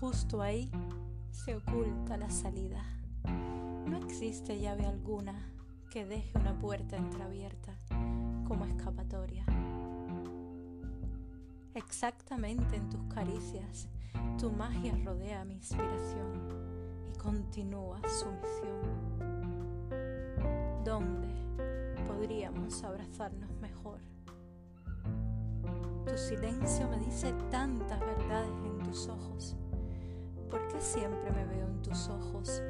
Justo ahí se oculta la salida. No existe llave alguna que deje una puerta entreabierta como escapatoria. Exactamente en tus caricias, tu magia rodea mi inspiración y continúa su misión. ¿Dónde podríamos abrazarnos mejor? Tu silencio me dice tantas verdades en tus ojos. ¿Por qué siempre me veo en tus ojos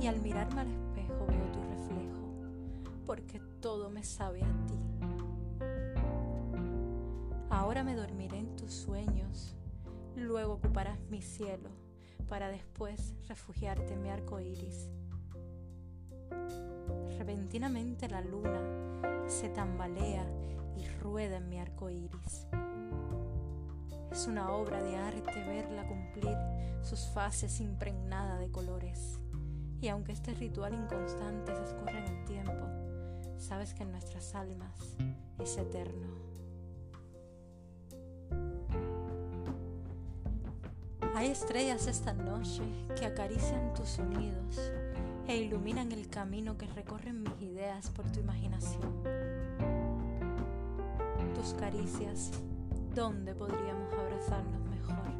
y al mirarme al espejo veo tu reflejo? Porque todo me sabe a ti. Ahora me dormiré en tus sueños, luego ocuparás mi cielo para después refugiarte en mi arco iris. Repentinamente la luna se tambalea y rueda en mi arco iris. Es una obra de arte verla cumplir sus fases impregnada de colores. Y aunque este ritual inconstante se escurre en el tiempo, sabes que en nuestras almas es eterno. Hay estrellas esta noche que acarician tus sonidos e iluminan el camino que recorren mis ideas por tu imaginación. Tus caricias ¿Dónde podríamos abrazarnos mejor?